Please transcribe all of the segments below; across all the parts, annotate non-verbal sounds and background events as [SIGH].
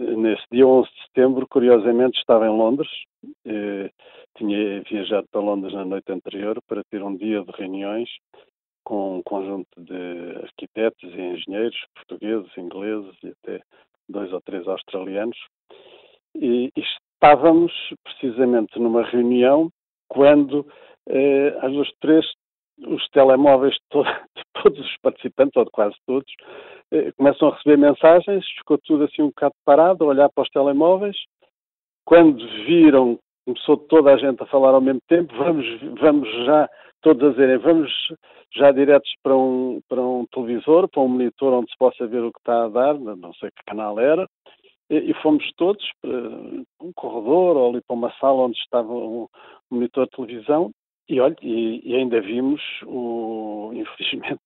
nesse dia 11 de setembro, curiosamente, estava em Londres. Eh, tinha viajado para Londres na noite anterior para ter um dia de reuniões com um conjunto de arquitetos e engenheiros portugueses, ingleses e até dois ou três australianos. E, estávamos precisamente numa reunião quando, eh, às duas três, os telemóveis de, to [LAUGHS] de, todos os participantes, ou de quase todos, eh, começam a receber mensagens, ficou tudo assim um bocado parado, a olhar para os telemóveis. Quando viram, começou toda a gente a falar ao mesmo tempo, vamos, vamos já, todos a dizerem, vamos já diretos para um, para um televisor, para um monitor onde se possa ver o que está a dar, não sei que canal era, e, e fomos todos para um corredor ou ali para uma sala onde estava um monitor de televisão e, olha, e, e ainda vimos, o, infelizmente,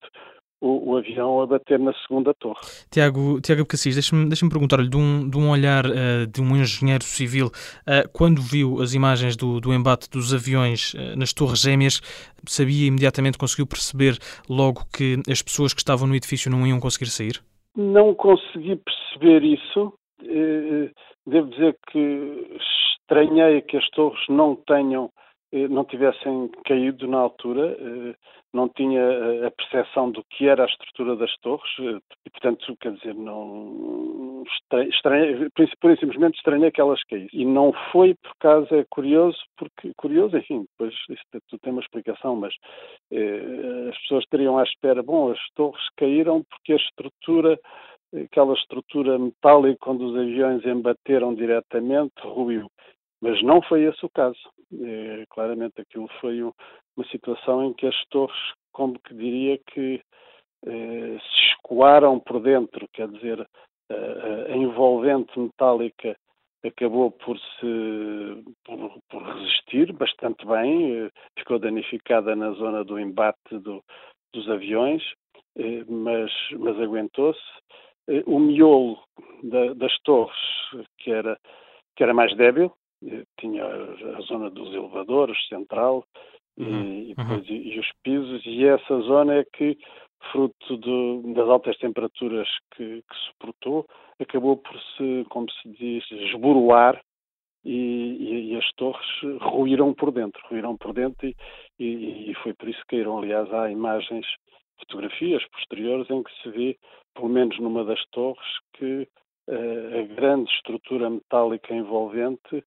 o, o, avião a bater na segunda torre. Tiago, Tiago Cassis, deixa-me deixa perguntar-lhe, de um, de um olhar uh, de um engenheiro civil, uh, quando viu as imagens do, do embate dos aviões uh, nas Torres Gêmeas, sabia imediatamente, conseguiu perceber logo que as pessoas que estavam no edifício não iam conseguir sair? Não consegui perceber isso. Devo dizer que estranhei que as torres não tenham não tivessem caído na altura, eh, não tinha a percepção do que era a estrutura das torres, eh, e portanto, quer dizer, não estranhei, por e simplesmente estranhei que elas caíssem. E não foi por causa, é curioso, porque, curioso, enfim, depois isto tem uma explicação, mas eh, as pessoas estariam à espera, bom, as torres caíram porque a estrutura aquela estrutura metálica onde os aviões embateram diretamente ruiu. Mas não foi esse o caso. É, claramente aquilo foi uma situação em que as torres, como que diria que eh, se escoaram por dentro, quer dizer, a, a envolvente metálica acabou por se por, por, resistir bastante bem, eh, ficou danificada na zona do embate do, dos aviões, eh, mas, mas aguentou-se. O miolo da, das torres, que era, que era mais débil, tinha a zona dos elevadores central uhum. e, e, depois, uhum. e, os pisos, e essa zona é que, fruto de, das altas temperaturas que, que, suportou, acabou por se, como se diz, esboroar e, e, as torres ruíram por dentro, ruíram por dentro e, e, foi por isso que caíram, aliás, há imagens, fotografias posteriores em que se vê, pelo menos numa das torres, que uh, a grande estrutura metálica envolvente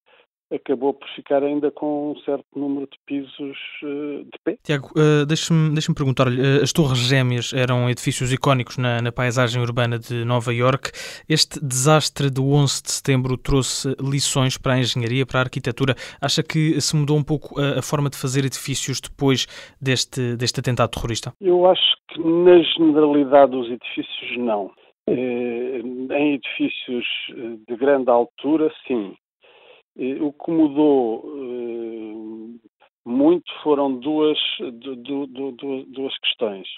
acabou por ficar ainda com um certo número de pisos uh, de pé. Tiago, uh, deixa-me deixa perguntar-lhe, uh, as Torres Gêmeas eram edifícios icónicos na, na, paisagem urbana de Nova York. Este desastre do 11 de setembro trouxe lições para a engenharia, para a arquitetura. Acha que se mudou um pouco a, a forma de fazer edifícios depois deste, deste atentado terrorista? Eu acho que na generalidade dos edifícios não. Em edifícios de grande altura, sim o que mudou eh, muito foram duas, duas questões.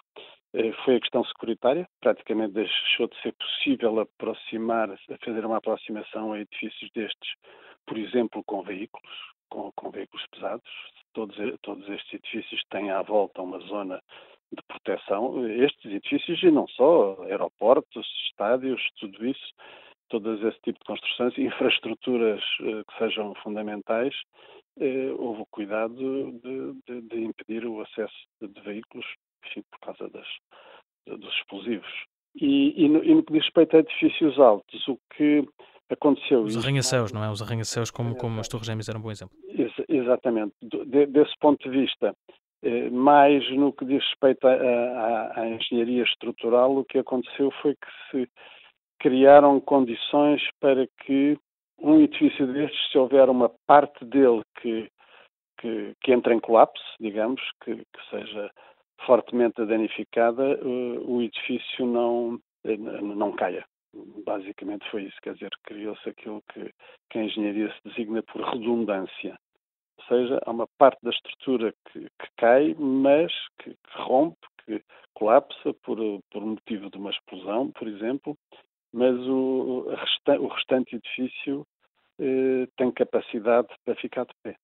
Eh, foi a questão securitária, praticamente deixou de ser possível aproximar, fazer uma aproximação a edifícios destes, por exemplo, com veículos, com, com veículos pesados. Todos, todos estes edifícios têm à volta uma zona de proteção. Estes edifícios e não só, aeroportos, estádios, tudo isso todas esse tipo de construções, infraestruturas eh, que sejam fundamentais, eh, houve o cuidado de, de, de, impedir o acesso de, veículos, enfim, por causa das, dos explosivos. E, e, no, e, no, que diz respeito a edifícios altos, o que aconteceu... Os arranha-céus, não é? Os arranha-céus, como, como as Torres Gêmeas eram um bom exemplo. Ex exatamente. De, desse ponto de vista, eh, mais no que diz respeito à engenharia estrutural, o que aconteceu foi que se criaram condições para que um edifício destes, se houver uma parte dele que, que, que entre em colapso, digamos, que, que seja fortemente danificada, uh, o edifício não, eh, não caia. Basicamente foi isso, quer dizer, criou-se aquilo que, que a engenharia se designa por redundância. Ou seja, há uma parte da estrutura que, que cai, mas que, que rompe, que colapsa por, por motivo de uma explosão, por exemplo, mas o, o restante edifício eh, tem capacidade para ficar de pé.